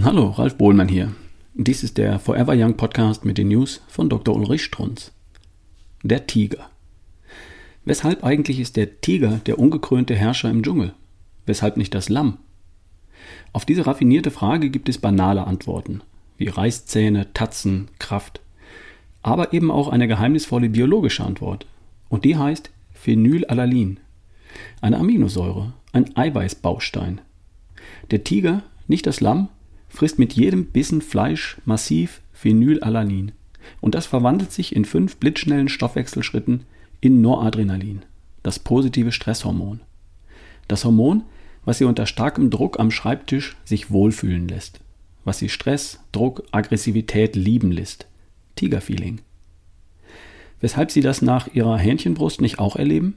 Hallo, Ralf Bohlmann hier. Dies ist der Forever Young Podcast mit den News von Dr. Ulrich Strunz. Der Tiger. Weshalb eigentlich ist der Tiger der ungekrönte Herrscher im Dschungel? Weshalb nicht das Lamm? Auf diese raffinierte Frage gibt es banale Antworten, wie Reißzähne, Tatzen, Kraft. Aber eben auch eine geheimnisvolle biologische Antwort. Und die heißt Phenylalanin. Eine Aminosäure, ein Eiweißbaustein. Der Tiger, nicht das Lamm, frisst mit jedem Bissen Fleisch massiv Phenylalanin. Und das verwandelt sich in fünf blitzschnellen Stoffwechselschritten in Noradrenalin, das positive Stresshormon. Das Hormon, was sie unter starkem Druck am Schreibtisch sich wohlfühlen lässt, was sie Stress, Druck, Aggressivität lieben lässt. Tigerfeeling. Weshalb sie das nach ihrer Hähnchenbrust nicht auch erleben?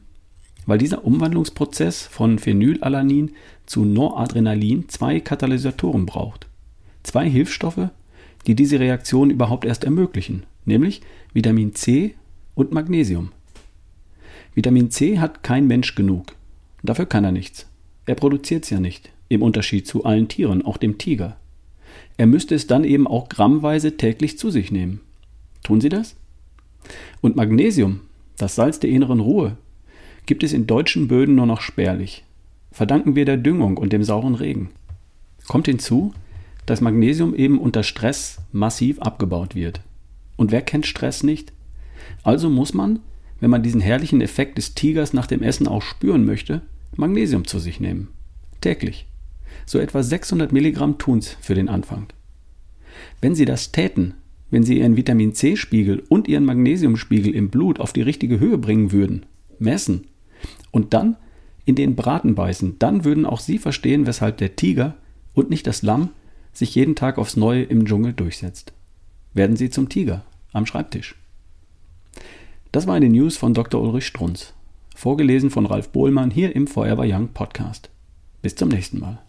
Weil dieser Umwandlungsprozess von Phenylalanin zu Noradrenalin zwei Katalysatoren braucht. Zwei Hilfsstoffe, die diese Reaktion überhaupt erst ermöglichen, nämlich Vitamin C und Magnesium. Vitamin C hat kein Mensch genug. Dafür kann er nichts. Er produziert es ja nicht, im Unterschied zu allen Tieren, auch dem Tiger. Er müsste es dann eben auch grammweise täglich zu sich nehmen. Tun Sie das? Und Magnesium, das Salz der inneren Ruhe, gibt es in deutschen Böden nur noch spärlich. Verdanken wir der Düngung und dem sauren Regen. Kommt hinzu, dass Magnesium eben unter Stress massiv abgebaut wird. Und wer kennt Stress nicht? Also muss man, wenn man diesen herrlichen Effekt des Tigers nach dem Essen auch spüren möchte, Magnesium zu sich nehmen. Täglich. So etwa 600 Milligramm tun's für den Anfang. Wenn Sie das täten, wenn Sie Ihren Vitamin C-Spiegel und Ihren Magnesiumspiegel im Blut auf die richtige Höhe bringen würden, messen und dann in den Braten beißen, dann würden auch Sie verstehen, weshalb der Tiger und nicht das Lamm sich jeden Tag aufs Neue im Dschungel durchsetzt. Werden Sie zum Tiger am Schreibtisch. Das war eine News von Dr. Ulrich Strunz, vorgelesen von Ralf Bohlmann hier im Forever Young Podcast. Bis zum nächsten Mal.